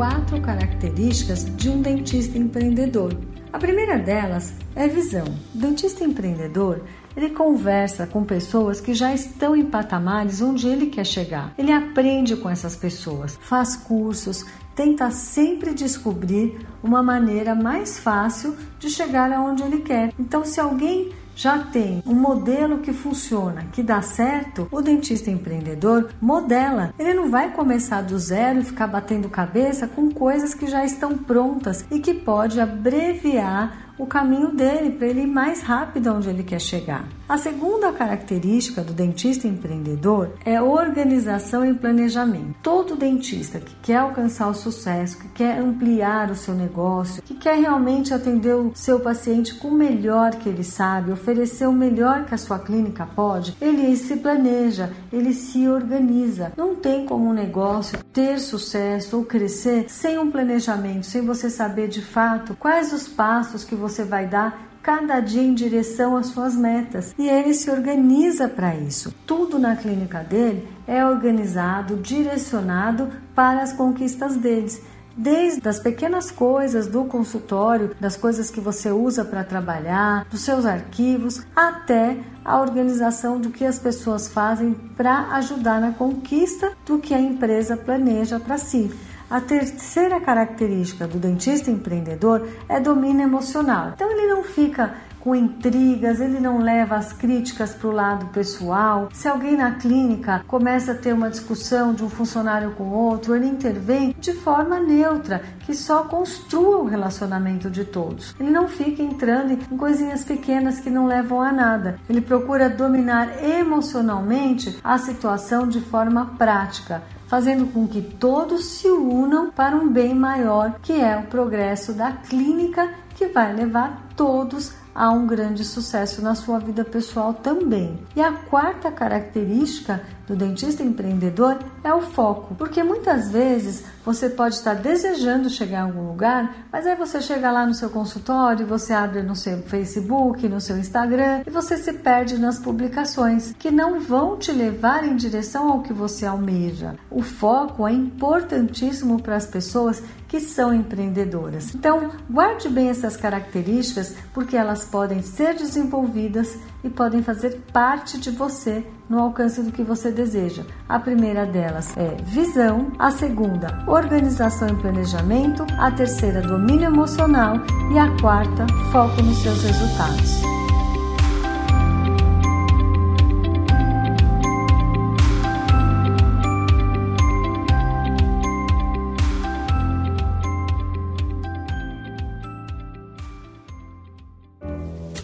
Quatro características de um dentista empreendedor. A primeira delas é visão. Dentista empreendedor ele conversa com pessoas que já estão em patamares onde ele quer chegar. Ele aprende com essas pessoas, faz cursos, tenta sempre descobrir uma maneira mais fácil de chegar aonde ele quer. Então, se alguém já tem um modelo que funciona, que dá certo, o dentista empreendedor modela. Ele não vai começar do zero e ficar batendo cabeça com coisas que já estão prontas e que pode abreviar o caminho dele para ele ir mais rápido onde ele quer chegar. A segunda característica do dentista empreendedor é organização e planejamento. Todo dentista que quer alcançar o sucesso, que quer ampliar o seu negócio, que quer realmente atender o seu paciente com o melhor que ele sabe, oferecer o melhor que a sua clínica pode, ele se planeja, ele se organiza. Não tem como um negócio ter sucesso ou crescer sem um planejamento, sem você saber de fato quais os passos que você vai dar cada dia em direção às suas metas e ele se organiza para isso. Tudo na clínica dele é organizado, direcionado para as conquistas deles. Desde as pequenas coisas do consultório, das coisas que você usa para trabalhar, dos seus arquivos, até a organização do que as pessoas fazem para ajudar na conquista do que a empresa planeja para si. A terceira característica do dentista empreendedor é domínio emocional. Então ele não fica com intrigas, ele não leva as críticas para o lado pessoal. Se alguém na clínica começa a ter uma discussão de um funcionário com outro, ele intervém de forma neutra, que só construa o relacionamento de todos. Ele não fica entrando em coisinhas pequenas que não levam a nada. Ele procura dominar emocionalmente a situação de forma prática fazendo com que todos se unam para um bem maior, que é o progresso da clínica, que vai levar todos a um grande sucesso na sua vida pessoal também. E a quarta característica do dentista empreendedor é o foco, porque muitas vezes você pode estar desejando chegar a algum lugar, mas aí você chega lá no seu consultório, você abre no seu Facebook, no seu Instagram e você se perde nas publicações que não vão te levar em direção ao que você almeja. O foco é importantíssimo para as pessoas que são empreendedoras. Então, guarde bem essas características porque elas podem ser desenvolvidas e podem fazer parte de você no alcance do que você deseja. A primeira delas é visão, a segunda, organização e planejamento, a terceira, domínio emocional e a quarta, foco nos seus resultados.